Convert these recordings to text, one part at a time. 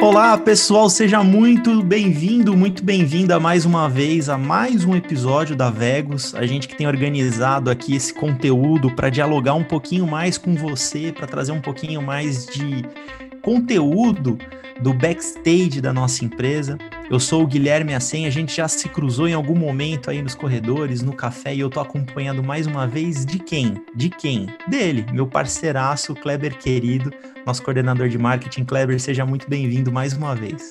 Olá, pessoal, seja muito bem-vindo, muito bem-vinda mais uma vez a mais um episódio da Vegos. A gente que tem organizado aqui esse conteúdo para dialogar um pouquinho mais com você, para trazer um pouquinho mais de conteúdo do backstage da nossa empresa. Eu sou o Guilherme Assen, a gente já se cruzou em algum momento aí nos corredores, no café, e eu tô acompanhando mais uma vez de quem? De quem? Dele, meu parceiraço, Kleber querido, nosso coordenador de marketing. Kleber, seja muito bem-vindo mais uma vez.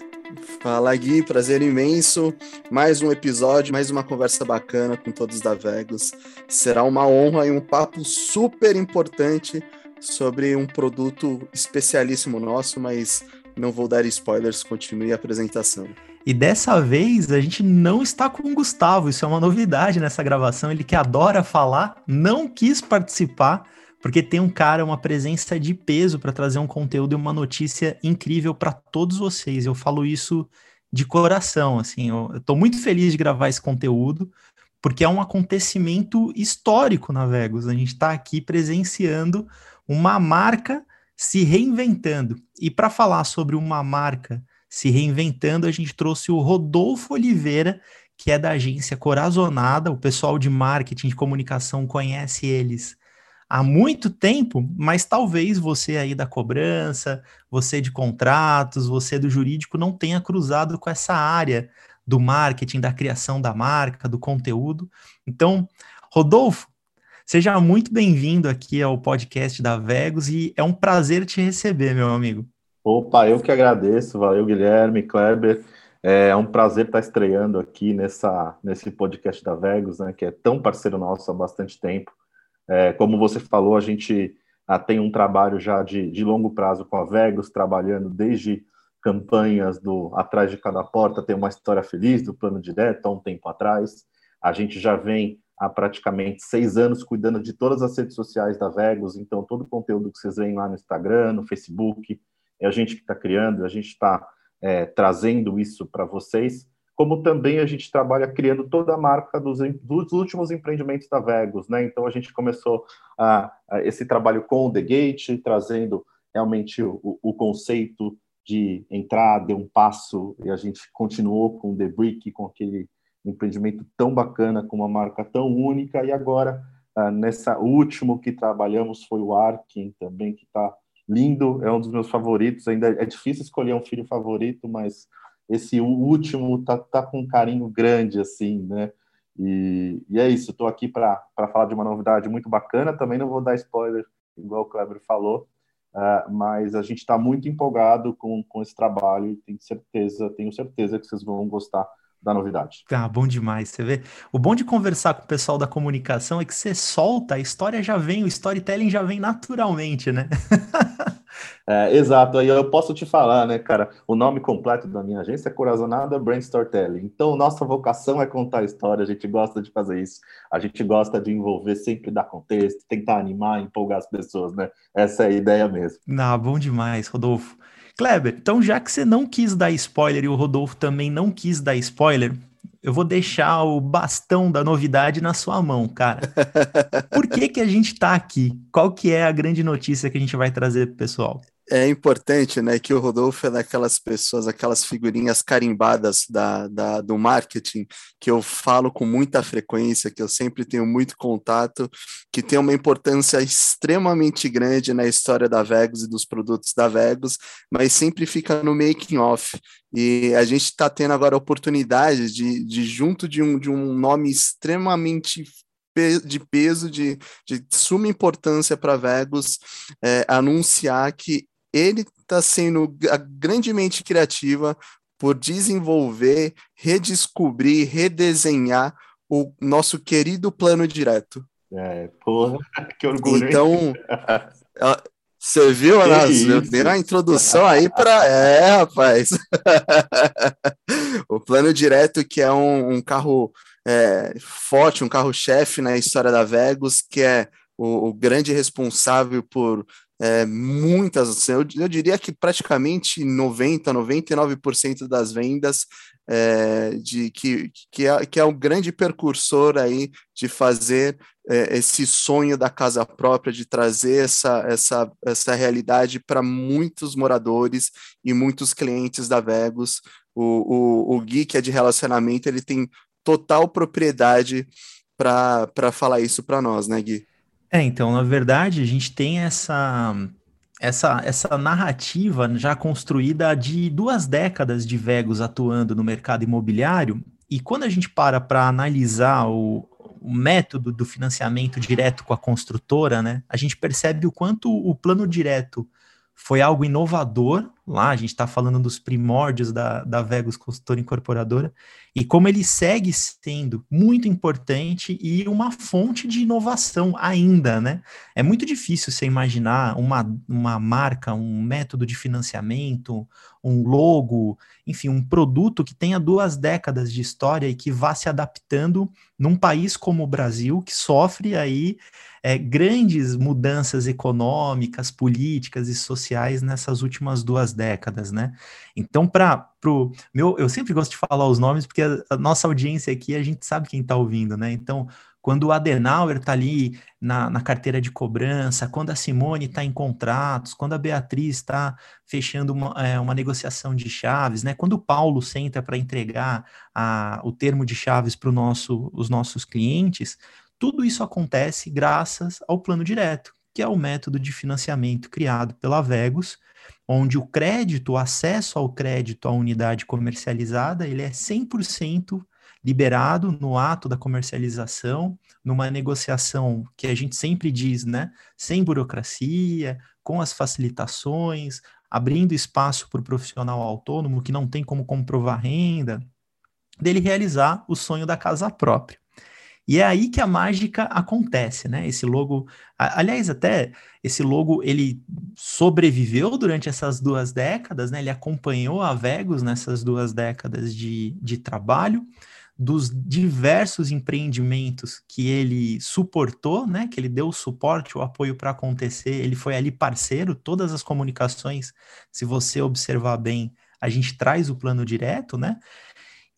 Fala Gui, prazer imenso. Mais um episódio, mais uma conversa bacana com todos da Vegas. Será uma honra e um papo super importante sobre um produto especialíssimo nosso, mas não vou dar spoilers, continue a apresentação. E dessa vez a gente não está com o Gustavo, isso é uma novidade nessa gravação. Ele que adora falar, não quis participar, porque tem um cara, uma presença de peso para trazer um conteúdo e uma notícia incrível para todos vocês. Eu falo isso de coração, assim, eu estou muito feliz de gravar esse conteúdo, porque é um acontecimento histórico na Vegas. A gente está aqui presenciando uma marca se reinventando. E para falar sobre uma marca se reinventando, a gente trouxe o Rodolfo Oliveira, que é da agência Corazonada. O pessoal de marketing de comunicação conhece eles há muito tempo, mas talvez você aí da cobrança, você de contratos, você do jurídico não tenha cruzado com essa área do marketing, da criação da marca, do conteúdo. Então, Rodolfo, Seja muito bem-vindo aqui ao podcast da Vegos e é um prazer te receber, meu amigo. Opa, eu que agradeço, valeu Guilherme, Kleber. É um prazer estar estreando aqui nessa, nesse podcast da Vegos, né, que é tão parceiro nosso há bastante tempo. É, como você falou, a gente ah, tem um trabalho já de, de longo prazo com a Vegos, trabalhando desde campanhas do Atrás de Cada Porta, tem uma história feliz do Plano Direto há um tempo atrás. A gente já vem há praticamente seis anos cuidando de todas as redes sociais da Vegos, então todo o conteúdo que vocês veem lá no Instagram, no Facebook, é a gente que está criando, a gente está é, trazendo isso para vocês, como também a gente trabalha criando toda a marca dos, dos últimos empreendimentos da Vegos, né? Então a gente começou a, a esse trabalho com o The Gate, trazendo realmente o, o conceito de entrar, de um passo, e a gente continuou com o The Brick, com aquele empreendimento tão bacana, com uma marca tão única, e agora, uh, nessa último que trabalhamos foi o Arkin também, que está lindo, é um dos meus favoritos, ainda é difícil escolher um filho favorito, mas esse último tá, tá com um carinho grande, assim, né? E, e é isso, estou aqui para falar de uma novidade muito bacana, também não vou dar spoiler, igual o Kleber falou, uh, mas a gente está muito empolgado com, com esse trabalho e tenho certeza, tenho certeza que vocês vão gostar da novidade. Ah, bom demais, você vê. O bom de conversar com o pessoal da comunicação é que você solta, a história já vem, o storytelling já vem naturalmente, né? é, exato, aí eu posso te falar, né, cara, o nome completo da minha agência é Corazonada Brand Storytelling. Então, nossa vocação é contar história, a gente gosta de fazer isso, a gente gosta de envolver, sempre dar contexto, tentar animar, empolgar as pessoas, né? Essa é a ideia mesmo. Ah, bom demais, Rodolfo. Kleber, então já que você não quis dar spoiler e o Rodolfo também não quis dar spoiler, eu vou deixar o bastão da novidade na sua mão, cara. Por que que a gente tá aqui? Qual que é a grande notícia que a gente vai trazer pro pessoal? É importante, né, que o Rodolfo é daquelas pessoas, aquelas figurinhas carimbadas da, da, do marketing, que eu falo com muita frequência, que eu sempre tenho muito contato, que tem uma importância extremamente grande na história da Vegas e dos produtos da Vegas, mas sempre fica no making off. E a gente está tendo agora a oportunidade de, de junto de um, de um nome extremamente de peso, de, de suma importância para Vegas, é, anunciar que ele está sendo grandemente criativa por desenvolver, redescobrir, redesenhar o nosso querido plano direto. É, porra, que orgulho. Então, você viu, Ana? Deu a introdução aí para. É, rapaz. o plano direto, que é um, um carro é, forte, um carro-chefe na história da Vegas, que é o, o grande responsável por é, muitas, assim, eu, eu, diria que praticamente 90, 99% das vendas é, de que, que, é, que é um grande percursor aí de fazer é, esse sonho da casa própria, de trazer essa, essa, essa realidade para muitos moradores e muitos clientes da Vegos. O, o, o Gui, que é de relacionamento, ele tem total propriedade para falar isso para nós, né, Gui? É, então, na verdade, a gente tem essa, essa, essa narrativa já construída de duas décadas de Vegos atuando no mercado imobiliário, e quando a gente para para analisar o, o método do financiamento direto com a construtora, né, a gente percebe o quanto o plano direto foi algo inovador. Lá a gente está falando dos primórdios da, da Vegas Consultora Incorporadora, e como ele segue sendo muito importante e uma fonte de inovação ainda, né? É muito difícil você imaginar uma, uma marca, um método de financiamento, um logo, enfim, um produto que tenha duas décadas de história e que vá se adaptando num país como o Brasil, que sofre aí é, grandes mudanças econômicas, políticas e sociais nessas últimas duas décadas, né? Então, para o meu, eu sempre gosto de falar os nomes porque a, a nossa audiência aqui a gente sabe quem está ouvindo, né? Então, quando o Adenauer está ali na, na, carteira de cobrança, quando a Simone está em contratos, quando a Beatriz está fechando uma, é, uma, negociação de chaves, né? Quando o Paulo senta para entregar a, o termo de chaves para nosso, os nossos clientes, tudo isso acontece graças ao plano direto, que é o método de financiamento criado pela Vegos, onde o crédito, o acesso ao crédito à unidade comercializada, ele é 100% liberado no ato da comercialização, numa negociação que a gente sempre diz, né, sem burocracia, com as facilitações, abrindo espaço para o profissional autônomo que não tem como comprovar renda, dele realizar o sonho da casa própria. E é aí que a mágica acontece, né? Esse logo, aliás, até esse logo ele sobreviveu durante essas duas décadas, né? Ele acompanhou a Vegas nessas duas décadas de, de trabalho, dos diversos empreendimentos que ele suportou, né? Que ele deu o suporte, o apoio para acontecer. Ele foi ali parceiro, todas as comunicações, se você observar bem, a gente traz o plano direto, né?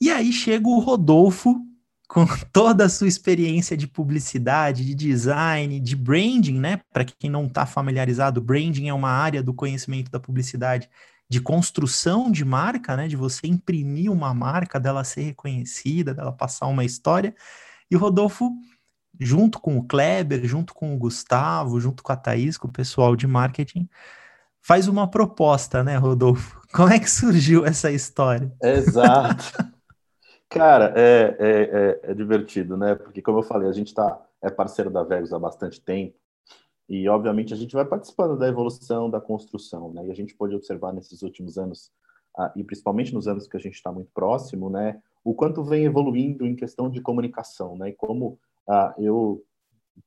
E aí chega o Rodolfo com toda a sua experiência de publicidade, de design, de branding, né? Para quem não está familiarizado, branding é uma área do conhecimento da publicidade de construção de marca, né? De você imprimir uma marca, dela ser reconhecida, dela passar uma história. E o Rodolfo, junto com o Kleber, junto com o Gustavo, junto com a Thaís, com o pessoal de marketing, faz uma proposta, né, Rodolfo? Como é que surgiu essa história? Exato. Cara, é, é, é, é, divertido, né? Porque, como eu falei, a gente tá, é parceiro da Vegas há bastante tempo e, obviamente, a gente vai participando da evolução, da construção, né? E a gente pode observar nesses últimos anos, ah, e principalmente nos anos que a gente está muito próximo, né? O quanto vem evoluindo em questão de comunicação, né? E como ah, eu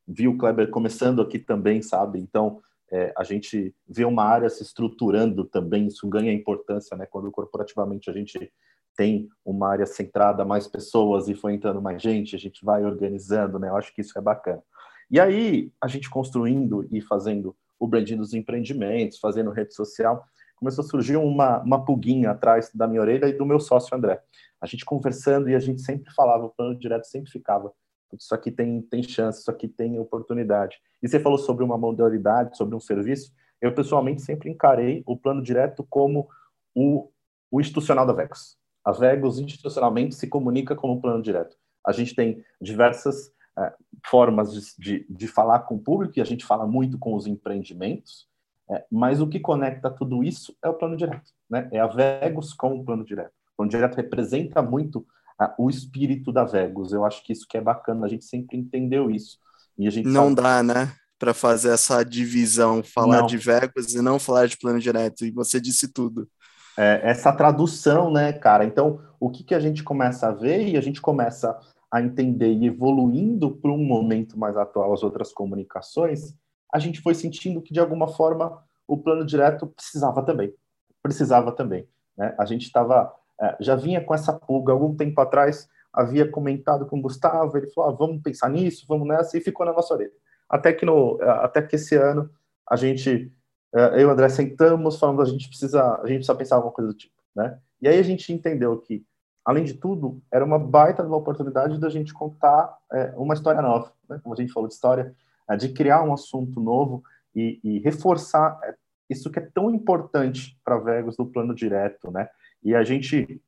vi o Kleber começando aqui também, sabe? Então, é, a gente vê uma área se estruturando também, isso ganha importância, né? Quando corporativamente a gente tem uma área centrada, mais pessoas e foi entrando mais gente, a gente vai organizando, né? Eu acho que isso é bacana. E aí, a gente construindo e fazendo o branding dos empreendimentos, fazendo rede social, começou a surgir uma, uma pulguinha atrás da minha orelha e do meu sócio André. A gente conversando e a gente sempre falava, o plano direto sempre ficava, isso aqui tem, tem chance, isso aqui tem oportunidade. E você falou sobre uma modalidade, sobre um serviço, eu pessoalmente sempre encarei o plano direto como o, o institucional da Vex. A Vegos institucionalmente se comunica como plano direto. A gente tem diversas é, formas de, de, de, falar com o público, e a gente fala muito com os empreendimentos, é, mas o que conecta tudo isso é o plano direto. Né? É a Vegos com o plano direto. O plano direto representa muito o espírito da Vegos. Eu acho que isso que é bacana, a gente sempre entendeu isso. E a gente não sabe... dá, né? Para fazer essa divisão, falar não. de Vegos e não falar de plano direto. E você disse tudo é, essa tradução, né, cara? Então, o que, que a gente começa a ver e a gente começa a entender e evoluindo para um momento mais atual as outras comunicações, a gente foi sentindo que de alguma forma o plano direto precisava também, precisava também. Né? A gente estava é, já vinha com essa pulga algum tempo atrás, havia comentado com o Gustavo, ele falou: ah, vamos pensar nisso, vamos nessa, e ficou na nossa orelha. Até que no, até que esse ano a gente eu e o André sentamos, falando a gente precisa, a gente precisa pensar alguma coisa do tipo, né? E aí a gente entendeu que, além de tudo, era uma baita uma oportunidade da gente contar é, uma história nova, né? Como a gente falou de história, é, de criar um assunto novo e, e reforçar é, isso que é tão importante para Vegas do plano direto, né? E a gente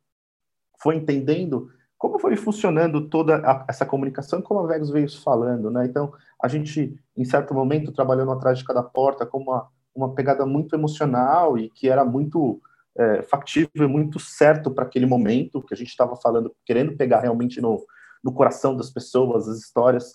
foi entendendo como foi funcionando toda a, essa comunicação, como a Vegas veio falando, né? Então, a gente, em certo momento, trabalhando atrás de cada porta com uma, uma pegada muito emocional e que era muito é, factível, muito certo para aquele momento que a gente estava falando, querendo pegar realmente no, no coração das pessoas, as histórias.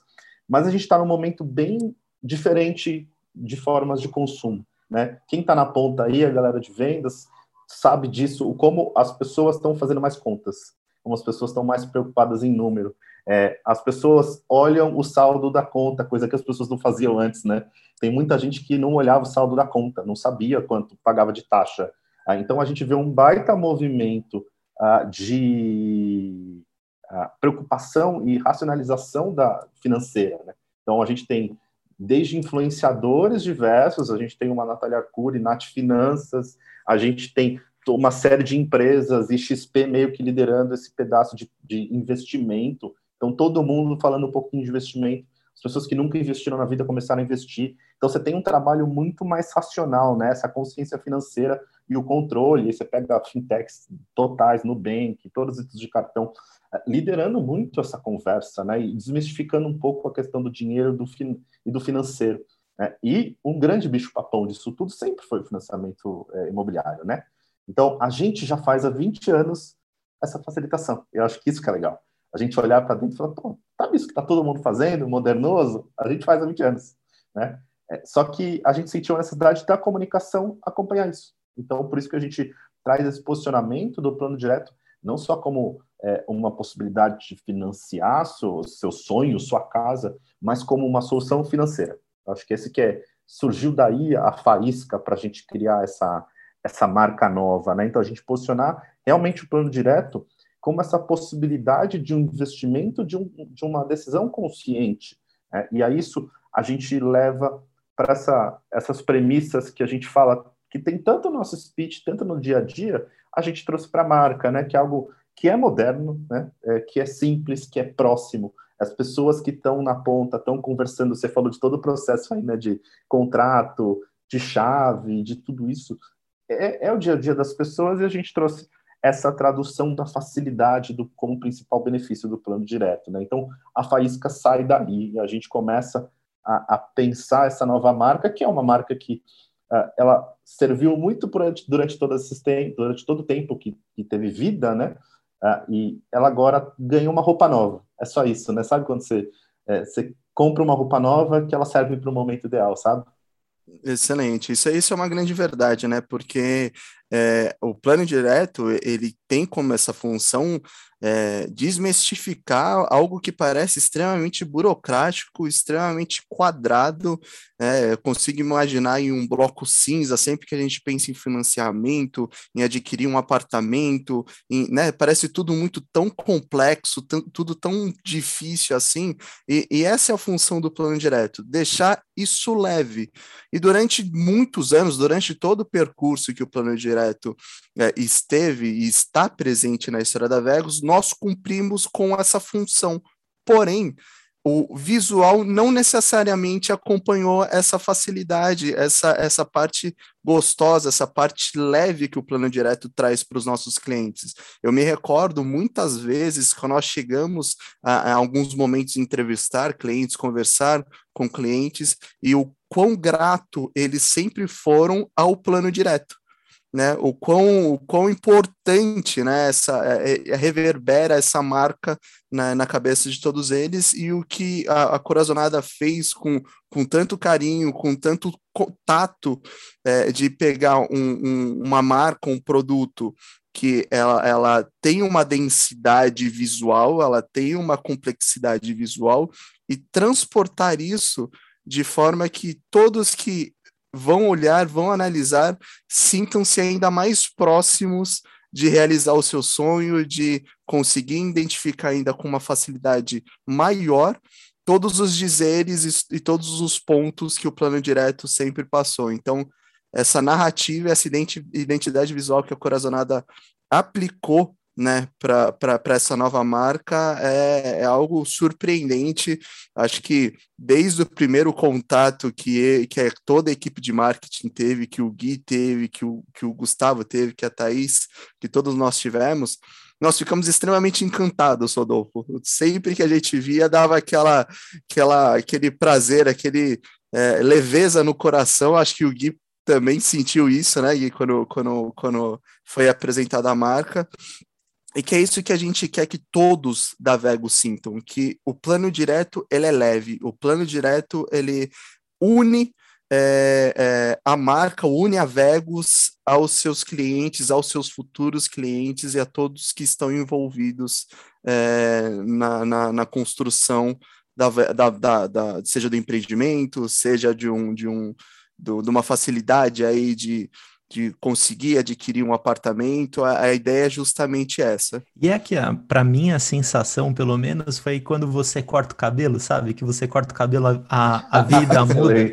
Mas a gente está num momento bem diferente de formas de consumo, né? Quem está na ponta aí, a galera de vendas, sabe disso, como as pessoas estão fazendo mais contas como as pessoas estão mais preocupadas em número. É, as pessoas olham o saldo da conta, coisa que as pessoas não faziam antes, né? Tem muita gente que não olhava o saldo da conta, não sabia quanto pagava de taxa. Ah, então a gente vê um baita movimento ah, de ah, preocupação e racionalização da financeira. Né? Então a gente tem desde influenciadores diversos, a gente tem uma Natália Arcuri, Nath Finanças, a gente tem uma série de empresas e XP meio que liderando esse pedaço de, de investimento. Então, todo mundo falando um pouquinho de investimento. As pessoas que nunca investiram na vida começaram a investir. Então, você tem um trabalho muito mais racional, né? Essa consciência financeira e o controle. Você pega fintechs totais, Nubank, todos os de cartão, eh, liderando muito essa conversa, né? E desmistificando um pouco a questão do dinheiro do e do financeiro. Né? E um grande bicho-papão disso tudo sempre foi o financiamento é, imobiliário, né? Então, a gente já faz há 20 anos essa facilitação. Eu acho que isso que é legal. A gente olhar para dentro e falar, pô, sabe isso que está todo mundo fazendo, modernoso? A gente faz há 20 anos, né? É, só que a gente sentiu a necessidade da comunicação acompanhar isso. Então, por isso que a gente traz esse posicionamento do plano direto, não só como é, uma possibilidade de financiar seu, seu sonho, sua casa, mas como uma solução financeira. Acho que esse que é, surgiu daí a faísca para a gente criar essa, essa marca nova, né? Então a gente posicionar realmente o plano direto como essa possibilidade de um investimento, de, um, de uma decisão consciente. Né? E a isso a gente leva para essa, essas premissas que a gente fala que tem tanto no nosso speech, tanto no dia a dia, a gente trouxe para a marca, né? Que é algo que é moderno, né? É, que é simples, que é próximo. As pessoas que estão na ponta, estão conversando, você falou de todo o processo aí, né? De contrato, de chave, de tudo isso é, é, o dia a dia das pessoas e a gente trouxe essa tradução da facilidade do, como principal benefício do plano direto. Né? Então, a faísca sai daí e a gente começa a, a, pensar essa nova marca, que é uma marca que uh, ela serviu muito durante, durante, todo esse durante todo o tempo que, que teve vida, né? Uh, e ela agora ganhou uma roupa nova. É só isso, né? Sabe quando você, é, você compra uma roupa nova que ela serve para o momento ideal, sabe? Excelente. Isso, isso é uma grande verdade, né? Porque é, o plano direto ele tem como essa função é, desmistificar algo que parece extremamente burocrático, extremamente quadrado. É, consigo imaginar em um bloco cinza sempre que a gente pensa em financiamento, em adquirir um apartamento, em, né, parece tudo muito tão complexo, tudo tão difícil assim. E, e essa é a função do plano direto, deixar isso leve. E durante muitos anos, durante todo o percurso que o plano direto é, esteve e está presente na história da Vegos, nós cumprimos com essa função. Porém, o visual não necessariamente acompanhou essa facilidade, essa, essa parte gostosa, essa parte leve que o plano direto traz para os nossos clientes. Eu me recordo muitas vezes quando nós chegamos a, a, alguns momentos entrevistar clientes, conversar com clientes e o quão grato eles sempre foram ao plano direto né, o quão, o quão importante né, essa, é, é, reverbera essa marca na, na, cabeça de todos eles e o que a, a Corazonada fez com, com tanto carinho, com tanto tato é, de pegar um, um, uma marca, um produto que ela, ela tem uma densidade visual, ela tem uma complexidade visual e transportar isso de forma que todos que vão olhar, vão analisar, sintam-se ainda mais próximos de realizar o seu sonho, de conseguir identificar ainda com uma facilidade maior todos os dizeres e, todos os pontos que o plano direto sempre passou. Então, essa narrativa, essa identidade visual que a Corazonada aplicou né, para essa nova marca é, é, algo surpreendente. Acho que desde o primeiro contato que, que toda a equipe de marketing teve, que o Gui teve, que o, que o Gustavo teve, que a Thaís, que todos nós tivemos, nós ficamos extremamente encantados, Rodolfo. Sempre que a gente via, dava aquela, aquela, aquele prazer, aquele é, leveza no coração. Acho que o Gui também sentiu isso, né? E quando, quando, quando foi apresentada a marca. E que é isso que a gente quer que todos da Vego sintam, que o plano direto ele é leve, o plano direto ele une é, é, a marca, une a Vegos aos seus clientes, aos seus futuros clientes e a todos que estão envolvidos é, na, na, na, construção da, da, da, da, seja do empreendimento, seja de um de um do, de uma facilidade aí de de conseguir adquirir um apartamento, a, a, ideia é justamente essa. E é que, para mim, a sensação, pelo menos, foi quando você corta o cabelo, sabe? Que você corta o cabelo, a, a vida muda.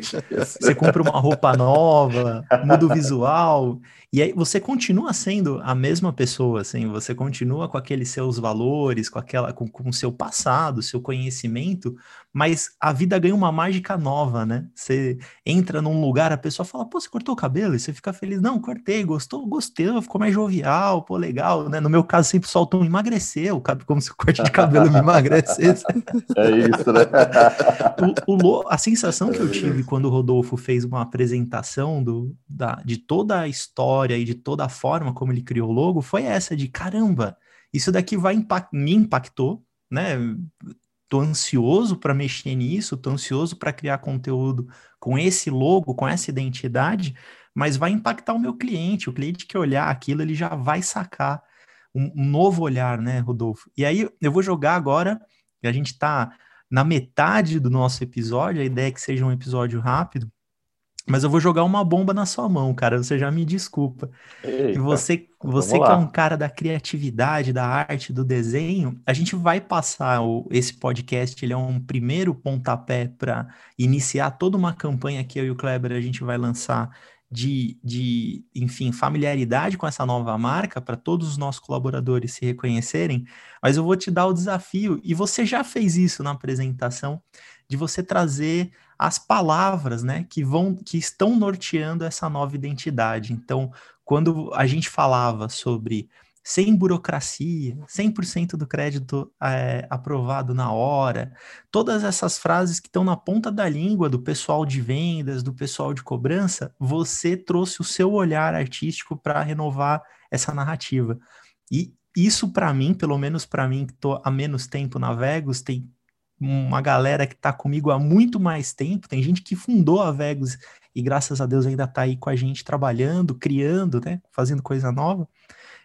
Você compra uma roupa nova, muda o visual. E aí você continua sendo a mesma pessoa, assim, você continua com aqueles seus valores, com aquela com, com o seu passado, seu conhecimento, mas a vida ganha uma mágica nova, né? Você entra num lugar, a pessoa fala, pô, você cortou o cabelo? E você fica feliz, não, cortei, gostou, gostei, ficou mais jovial, pô, legal, né? No meu caso, sempre soltam emagreceu, como se o corte de cabelo me emagrecesse. É isso, né? o, o, a sensação que eu tive quando o Rodolfo fez uma apresentação do, da, de toda a história história e de toda a forma como ele criou o logo foi essa de caramba, isso daqui vai impact me impactou, né? Tô ansioso para mexer nisso, tô ansioso para criar conteúdo com esse logo, com essa identidade, mas vai impactar o meu cliente. O cliente que olhar aquilo, ele já vai sacar um, um novo olhar, né, Rodolfo? E aí eu vou jogar agora, a gente está na metade do nosso episódio, a ideia é que seja um episódio rápido. Mas eu vou jogar uma bomba na sua mão, cara. Você já me desculpa. Eita, você, você que é um cara da criatividade, da arte, do desenho, a gente vai passar o, esse podcast. Ele é um primeiro pontapé para iniciar toda uma campanha que eu e o Kleber a gente vai lançar de, de enfim, familiaridade com essa nova marca para todos os nossos colaboradores se reconhecerem. Mas eu vou te dar o desafio e você já fez isso na apresentação de você trazer as palavras, né, que vão que estão norteando essa nova identidade. Então, quando a gente falava sobre sem burocracia, 100% do crédito é, aprovado na hora, todas essas frases que estão na ponta da língua do pessoal de vendas, do pessoal de cobrança, você trouxe o seu olhar artístico para renovar essa narrativa. E isso para mim, pelo menos para mim que estou há menos tempo na Vegas, tem uma galera que está comigo há muito mais tempo, tem gente que fundou a Vegas e graças a Deus ainda está aí com a gente trabalhando, criando, né, fazendo coisa nova.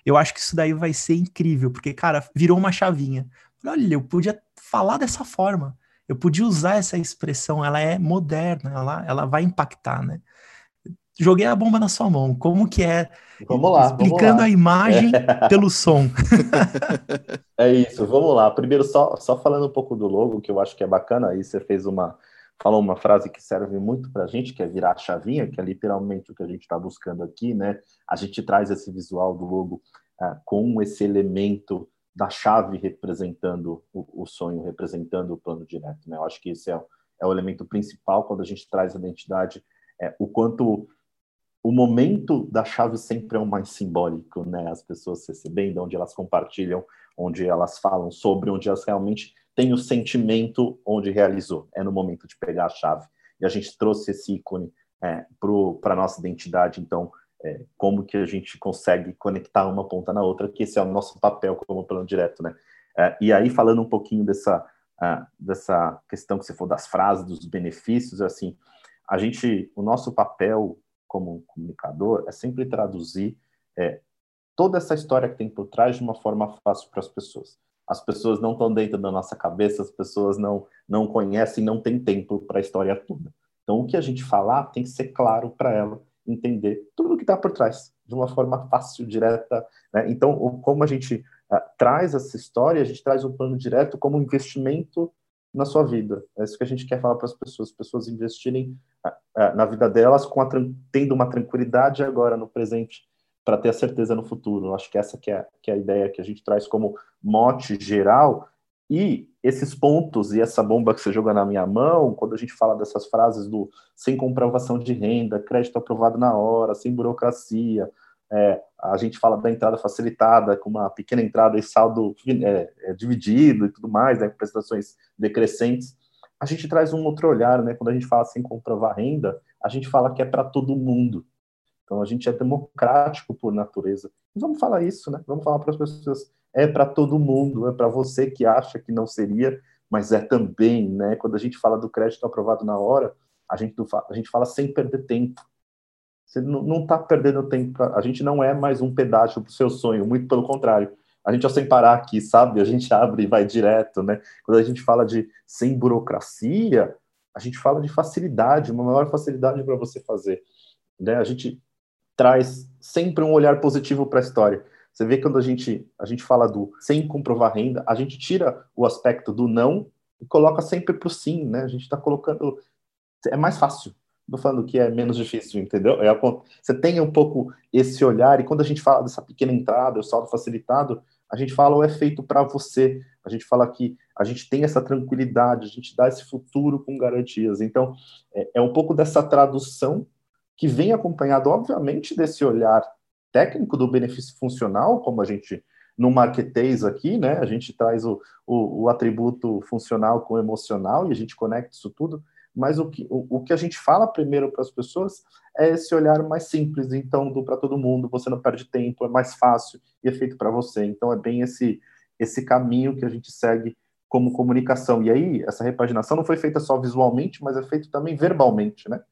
Eu acho que isso daí vai ser incrível, porque, cara, virou uma chavinha. Olha, eu podia falar dessa forma, eu podia usar essa expressão, ela é moderna, ela, ela vai impactar, né? Joguei a bomba na sua mão, como que é Vamos lá. Explicando vamos lá. a imagem é. pelo som. é isso, vamos lá. Primeiro, só, só falando um pouco do logo, que eu acho que é bacana, aí você fez uma. Falou uma frase que serve muito para a gente, que é virar a chavinha, que é literalmente o que a gente está buscando aqui, né? A gente traz esse visual do logo uh, com esse elemento da chave representando o, o, sonho, representando o plano direto, né? Eu acho que esse é, é o elemento principal quando a gente traz a identidade, é, o quanto o momento da chave sempre é o mais simbólico, né? As pessoas recebendo, onde elas compartilham, onde elas falam sobre, onde elas realmente têm o sentimento onde realizou. É no momento de pegar a chave. E a gente trouxe esse ícone é, para a nossa identidade, então, é, como que a gente consegue conectar uma ponta na outra, que esse é o nosso papel como plano direto, né? É, e aí, falando um pouquinho dessa, uh, dessa questão que você falou das frases, dos benefícios, assim, a gente, o nosso papel como comunicador é sempre traduzir é, toda essa história que tem por trás de uma forma fácil para as pessoas. As pessoas não estão dentro da nossa cabeça, as pessoas não não conhecem, não têm tempo para a história toda. Então, o que a gente falar tem que ser claro para ela entender tudo o que está por trás, de uma forma fácil, direta. Né? Então, como a gente uh, traz essa história, a gente traz um plano direto como um investimento na sua vida. É isso que a gente quer falar para as pessoas, as pessoas investirem na vida delas com a, tendo uma tranquilidade agora no presente para ter a certeza no futuro. Eu acho que essa que é, que é a ideia que a gente traz como mote geral e esses pontos e essa bomba que você joga na minha mão, quando a gente fala dessas frases do sem comprovação de renda, crédito aprovado na hora, sem burocracia, é, a gente fala da entrada facilitada, com uma pequena entrada e saldo é, é, dividido e tudo mais, né, prestações decrescentes. A gente traz um outro olhar, né? Quando a gente fala sem comprovar renda, a gente fala que é para todo mundo. Então a gente é democrático por natureza. vamos falar isso, né? Vamos falar para as pessoas, é para todo mundo, é para você que acha que não seria, mas é também, né? Quando a gente fala do crédito aprovado na hora, a gente, a gente fala sem perder tempo. Você não está perdendo tempo. Pra... A gente não é mais um pedágio para o seu sonho, muito pelo contrário. A gente, ao sem parar aqui, sabe? A gente abre e vai direto, né? Quando a gente fala de sem burocracia, a gente fala de facilidade, uma maior facilidade para você fazer. Né? A gente traz sempre um olhar positivo para a história. Você vê quando a gente, a gente fala do sem comprovar renda, a gente tira o aspecto do não e coloca sempre para o sim, né? A gente está colocando. É mais fácil Estou falando que é menos difícil, entendeu? É, você tem um pouco esse olhar, e quando a gente fala dessa pequena entrada, o saldo facilitado, a gente fala o é feito para você, a gente fala que a gente tem essa tranquilidade, a gente dá esse futuro com garantias. Então, é, é um pouco dessa tradução que vem acompanhado, obviamente, desse olhar técnico do benefício funcional, como a gente no marketês aqui, né? A gente traz o, o, o atributo funcional com emocional e a gente conecta isso tudo, mas o que, o, o que a gente fala primeiro para as pessoas é esse olhar mais simples, então, do para todo mundo, você não perde tempo, é mais fácil e é feito para você. Então, é bem esse, esse caminho que a gente segue como comunicação. E aí, essa repaginação não foi feita só visualmente, mas é feito também verbalmente, né?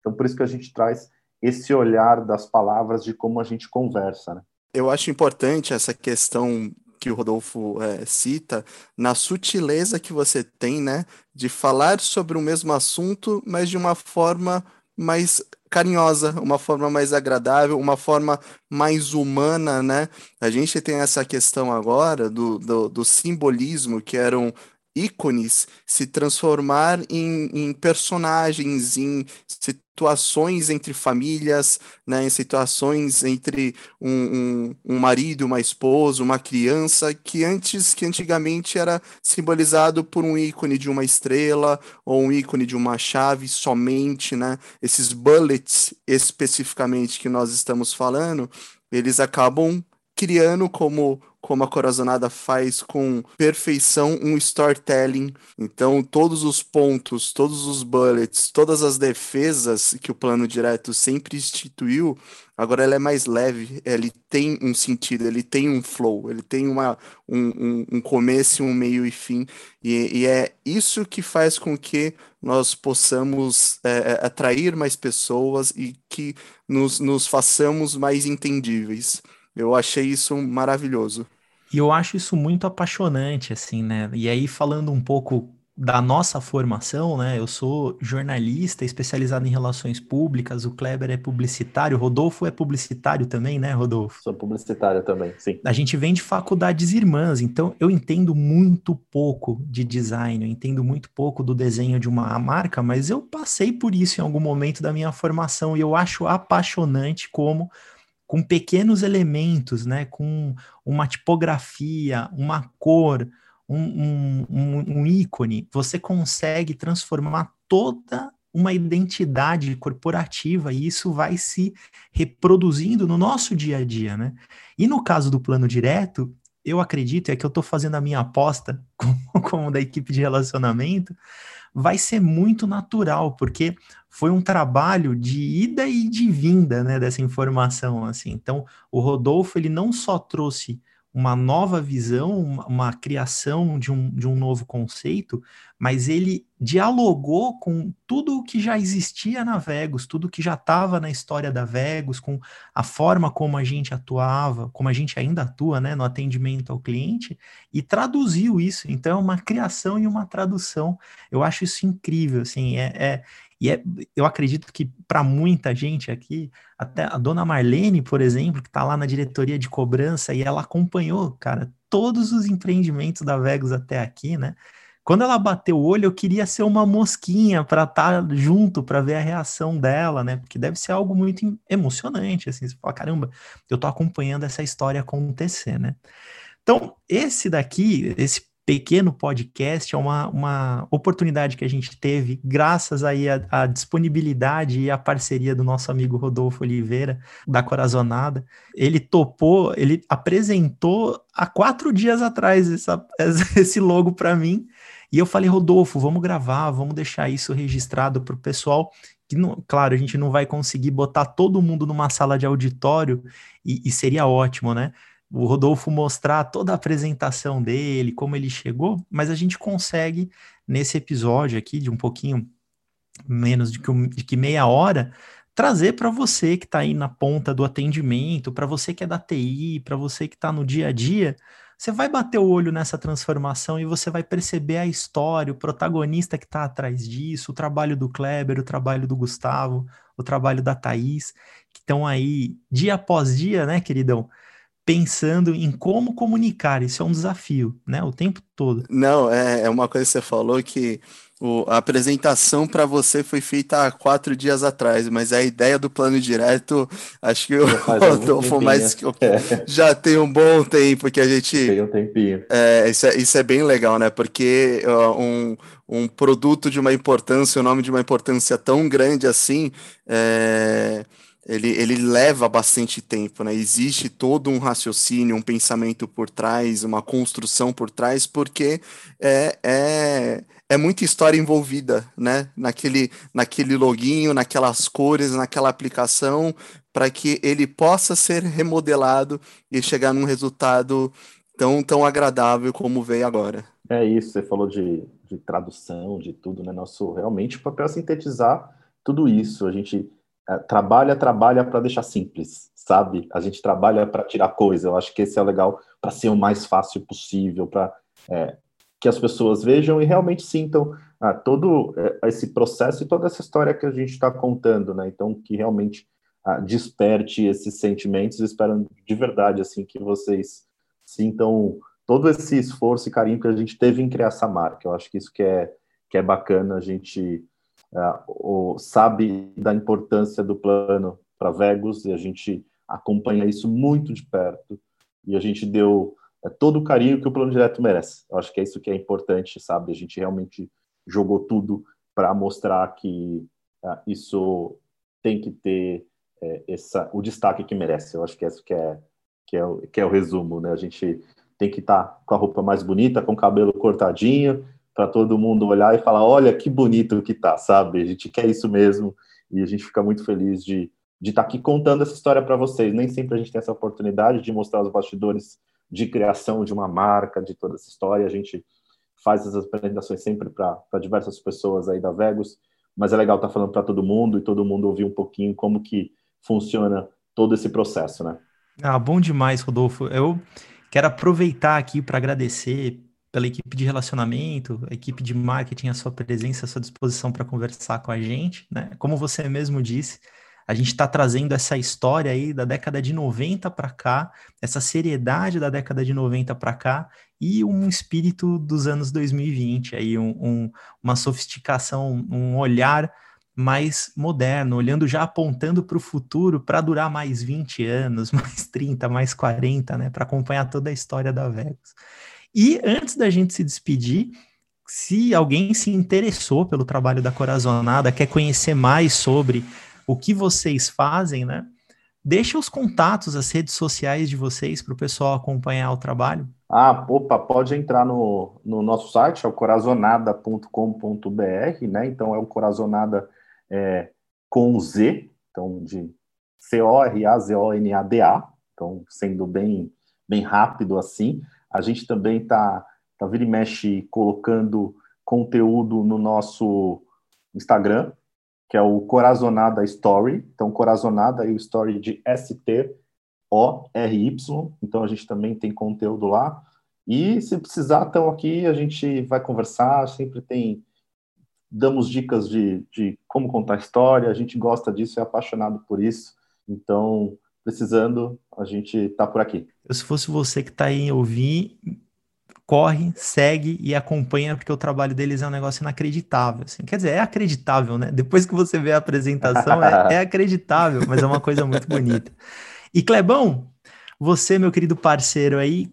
Então, por isso que a gente traz esse olhar das palavras de como a gente conversa, né? Eu acho importante essa questão que o Rodolfo é, cita, na sutileza que você tem, né, de falar sobre o mesmo assunto, mas de uma forma mais carinhosa, uma forma mais agradável, uma forma mais humana, né? A gente tem essa questão agora do, do, do simbolismo, que eram ícones se transformar em, em personagens, em situações entre famílias, né, em situações entre um, um, um, marido, uma esposa, uma criança, que antes, que antigamente era simbolizado por um ícone de uma estrela ou um ícone de uma chave somente, né? Esses bullets especificamente que nós estamos falando, eles acabam criando como como a Corazonada faz com perfeição um storytelling. Então, todos os pontos, todos os bullets, todas as defesas que o plano direto sempre instituiu, agora ela é mais leve, ele tem um sentido, ele tem um flow, ele tem uma, um, um, um começo, um meio e fim. E, e, é isso que faz com que nós possamos é, é atrair mais pessoas e que nos, nos façamos mais entendíveis. Eu achei isso maravilhoso. E eu acho isso muito apaixonante, assim, né? E aí, falando um pouco da nossa formação, né? Eu sou jornalista especializado em relações públicas, o Kleber é publicitário, o Rodolfo é publicitário também, né, Rodolfo? Sou publicitário também, sim. A gente vem de faculdades irmãs, então eu entendo muito pouco de design, eu entendo muito pouco do desenho de uma marca, mas eu passei por isso em algum momento da minha formação e eu acho apaixonante como com pequenos elementos, né, com uma tipografia, uma cor, um, um, um, ícone, você consegue transformar toda uma identidade corporativa e isso vai se reproduzindo no nosso dia a dia, né? E no caso do plano direto, eu acredito, é que eu estou fazendo a minha aposta como, como da equipe de relacionamento, vai ser muito natural, porque foi um trabalho de ida e de vinda, né, dessa informação, assim. Então, o Rodolfo, ele não só trouxe uma nova visão, uma, uma, criação de um, de um novo conceito, mas ele dialogou com tudo o que já existia na Vegos, tudo que já estava na história da Vegos, com a forma como a gente atuava, como a gente ainda atua né, no atendimento ao cliente, e traduziu isso. Então, é uma criação e uma tradução. Eu acho isso incrível, assim, é, é e é, eu acredito que para muita gente aqui, até a dona Marlene, por exemplo, que está lá na diretoria de cobrança e ela acompanhou, cara, todos os empreendimentos da Vegas até aqui, né? Quando ela bateu o olho, eu queria ser uma mosquinha para estar tá junto, para ver a reação dela, né? Porque deve ser algo muito emocionante, assim, você fala, caramba, eu tô acompanhando essa história acontecer, né? Então, esse daqui, esse pequeno podcast é uma, uma oportunidade que a gente teve, graças aí à, disponibilidade e à parceria do nosso amigo Rodolfo Oliveira, da Corazonada. Ele topou, ele apresentou há quatro dias atrás essa, esse logo para mim, e eu falei, Rodolfo, vamos gravar, vamos deixar isso registrado para o pessoal. Que não, claro, a gente não vai conseguir botar todo mundo numa sala de auditório e, e seria ótimo, né? O Rodolfo mostrar toda a apresentação dele, como ele chegou, mas a gente consegue, nesse episódio aqui, de um pouquinho menos de que, de que meia hora, trazer para você que está aí na ponta do atendimento, para você que é da TI, para você que está no dia a dia, você vai bater o olho nessa transformação e você vai perceber a história, o protagonista que está atrás disso, o trabalho do Kleber, o trabalho do Gustavo, o trabalho da Thaís, que estão aí dia após dia, né, queridão? Pensando em como comunicar. Isso é um desafio, né? O tempo todo. Não, é, é uma coisa que você falou que o, a apresentação para você foi feita há quatro dias atrás, mas a ideia do plano direto, acho que o Rodolfo mais é. já tem um bom tempo que a gente. Tem um tempinho. É, isso, é, isso é bem legal, né? Porque uh, um, um produto de uma importância, o um nome de uma importância tão grande assim. É ele, ele leva bastante tempo, né? Existe todo um raciocínio, um pensamento por trás, uma construção por trás, porque é, é, é muita história envolvida, né? Naquele, naquele loginho, naquelas cores, naquela aplicação, para que ele possa ser remodelado e chegar num resultado tão, tão agradável como veio agora. É isso, você falou de, de tradução, de tudo, né? Nosso, realmente, o papel é sintetizar tudo isso. A gente trabalha, trabalha para deixar simples, sabe? A gente trabalha para tirar coisa. Eu acho que esse é legal para ser o mais fácil possível, para é, que as pessoas vejam e realmente sintam ah, todo é, esse processo e toda essa história que a gente está contando, né? Então, que realmente ah, desperte esses sentimentos. Espero de verdade assim que vocês sintam todo esse esforço e carinho que a gente teve em criar essa marca. Eu acho que isso que é que é bacana a gente uh, sabe da importância do plano para Vegas e a gente acompanha isso muito de perto e a gente deu uh, todo o carinho que o plano direto merece. Eu acho que é isso que é importante, sabe? A gente realmente jogou tudo para mostrar que uh, isso tem que ter essa, o destaque que merece. Eu acho que isso que é, que é, o, que é o resumo, né? A gente tem que estar tá com a roupa mais bonita, com o cabelo cortadinho, para todo mundo olhar e falar: olha que bonito que tá, sabe? A gente quer isso mesmo e a gente fica muito feliz de de estar tá aqui contando essa história para vocês. Nem sempre a gente tem essa oportunidade de mostrar os bastidores de criação de uma marca, de toda essa história. A gente faz essas apresentações sempre para diversas pessoas aí da Vegas, mas é legal estar tá falando para todo mundo e todo mundo ouvir um pouquinho como que funciona todo esse processo, né? Ah, bom demais, Rodolfo. Eu quero aproveitar aqui para agradecer pela equipe de relacionamento, a equipe de marketing, a sua presença, a sua disposição para conversar com a gente, né? Como você mesmo disse, a gente está trazendo essa história aí da década de 90 para cá, essa seriedade da década de 90 para cá e um espírito dos anos 2020, aí um, um, uma sofisticação, um olhar mais moderno, olhando já apontando para o futuro para durar mais 20 anos, mais 30, mais 40, né? Para acompanhar toda a história da Vegas. E antes da gente se despedir, se alguém se interessou pelo trabalho da Corazonada, quer conhecer mais sobre o que vocês fazem, né? Deixa os contatos, as redes sociais de vocês para o pessoal acompanhar o trabalho. Ah, opa, pode entrar no, no nosso site, é o corazonada.com.br, né? Então é o Corazonada é, com Z, então de C-O-R-A-Z-O-N-A-D-A, então sendo bem, bem rápido assim. A gente também está, tá vira e mexe, colocando conteúdo no nosso Instagram, que é o Corazonada Story. Então, Corazonada e o Story de S-T-O-R-Y. Então, a gente também tem conteúdo lá. E se precisar, estão aqui, a gente vai conversar, sempre tem damos dicas de, de como contar história, a gente gosta disso, é apaixonado por isso. Então, precisando, a gente está por aqui. Eu, se fosse você que está aí ouvir, corre, segue e acompanha, porque o trabalho deles é um negócio inacreditável. Assim. Quer dizer, é acreditável, né? Depois que você vê a apresentação, é, é acreditável, mas é uma coisa muito bonita. E Clebão, você, meu querido parceiro aí,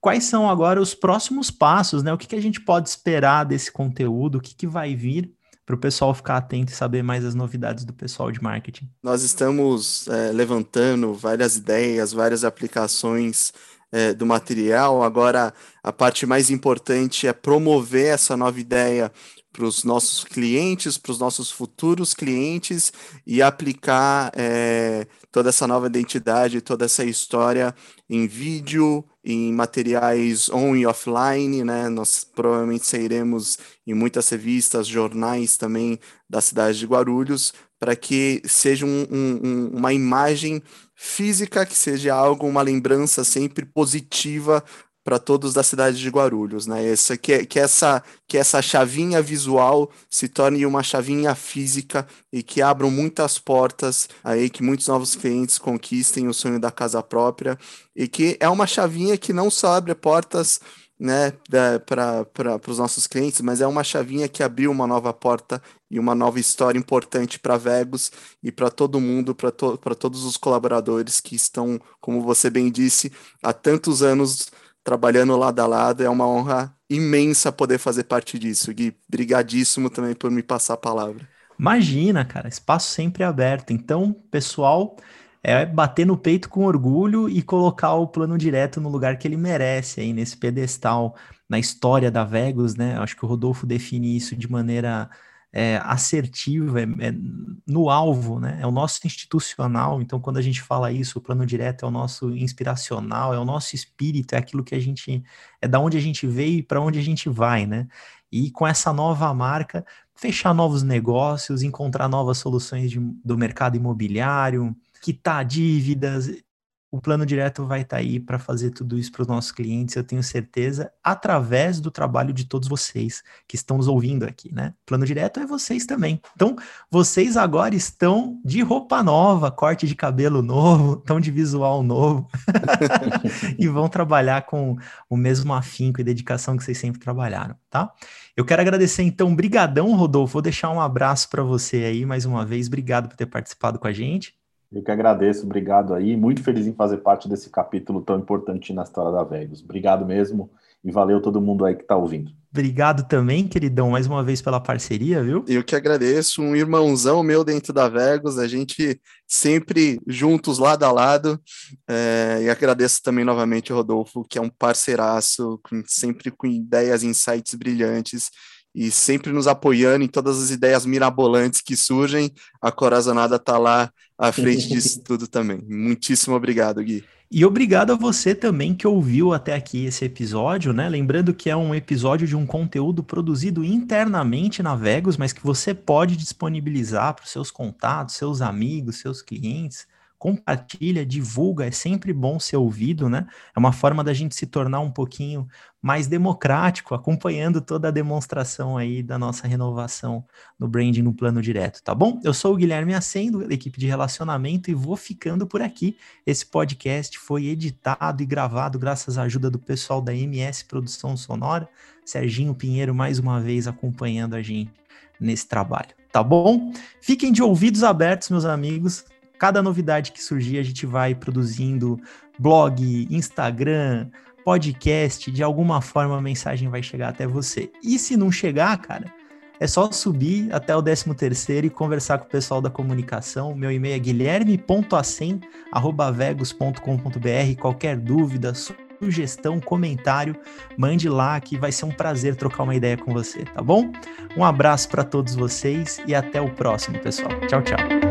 quais são agora os próximos passos, né? O que, que a gente pode esperar desse conteúdo? O que, que vai vir para o pessoal ficar atento e saber mais as novidades do pessoal de marketing? Nós estamos é, levantando várias ideias, várias aplicações é, do material. Agora, a parte mais importante é promover essa nova ideia para os nossos clientes, para os nossos futuros clientes e aplicar é, toda essa nova identidade, toda essa história em vídeo, em materiais on e offline, né? Nós provavelmente sairemos em muitas revistas, jornais também da cidade de Guarulhos, para que seja um, um, uma imagem física, que seja algo, uma lembrança sempre positiva para todos da cidade de Guarulhos, né? Essa, que, que, essa, que essa chavinha visual se torne uma chavinha física e que abram muitas portas aí, que muitos novos clientes conquistem o sonho da casa própria e que é uma chavinha que não só abre portas né, para os nossos clientes, mas é uma chavinha que abriu uma nova porta e uma nova história importante para Vegos e para todo mundo, para to, todos os colaboradores que estão, como você bem disse, há tantos anos trabalhando lado a lado. É uma honra imensa poder fazer parte disso. Gui, brigadíssimo também por me passar a palavra. Imagina, cara, espaço sempre aberto. Então, pessoal, é bater no peito com orgulho e colocar o plano direto no lugar que ele merece aí nesse pedestal na história da Vegas, né? Acho que o Rodolfo define isso de maneira é, assertiva, é, é, no alvo, né? É o nosso institucional. Então, quando a gente fala isso, o plano direto é o nosso inspiracional, é o nosso espírito, é aquilo que a gente é da onde a gente veio e para onde a gente vai, né? E com essa nova marca, fechar novos negócios, encontrar novas soluções de, do mercado imobiliário, quitar dívidas. O plano direto vai estar tá aí para fazer tudo isso para os nossos clientes, eu tenho certeza, através do trabalho de todos vocês que estão nos ouvindo aqui, né? Plano direto é vocês também. Então, vocês agora estão de roupa nova, corte de cabelo novo, estão de visual novo e vão trabalhar com o mesmo afinco e dedicação que vocês sempre trabalharam, tá? Eu quero agradecer então, brigadão, Rodolfo, vou deixar um abraço para você aí mais uma vez, obrigado por ter participado com a gente. Eu que agradeço, obrigado aí. Muito feliz em fazer parte desse capítulo tão importante na história da Vegas. Obrigado mesmo e valeu todo mundo aí que está ouvindo. Obrigado também, queridão, mais uma vez pela parceria, viu? Eu que agradeço, um irmãozão meu dentro da Vegas, a gente sempre juntos, lado a lado, é, e agradeço também novamente o Rodolfo, que é um parceiraço, sempre com ideias e insights brilhantes, e sempre nos apoiando em todas as ideias mirabolantes que surgem. A Corazonada está lá à frente disso tudo também. Muitíssimo obrigado, Gui. E obrigado a você também que ouviu até aqui esse episódio, né? Lembrando que é um episódio de um conteúdo produzido internamente na Vegas, mas que você pode disponibilizar para os seus contatos, seus amigos, seus clientes compartilha, divulga, é sempre bom ser ouvido, né? É uma forma da gente se tornar um pouquinho mais democrático, acompanhando toda a demonstração aí da nossa renovação no branding no plano direto, tá bom? Eu sou o Guilherme Acendo, da equipe de relacionamento, e vou ficando por aqui. Esse podcast foi editado e gravado graças à ajuda do pessoal da MS Produção Sonora, Serginho Pinheiro mais uma vez acompanhando a gente nesse trabalho, tá bom? Fiquem de ouvidos abertos, meus amigos Cada novidade que surgir, a gente vai produzindo blog, Instagram, podcast, de alguma forma a mensagem vai chegar até você. E se não chegar, cara, é só subir até o 13 terceiro e conversar com o pessoal da comunicação. Meu e-mail é guilherme.acem@vegos.com.br. Qualquer dúvida, sugestão, comentário, mande lá que vai ser um prazer trocar uma ideia com você, tá bom? Um abraço para todos vocês e até o próximo, pessoal. Tchau, tchau.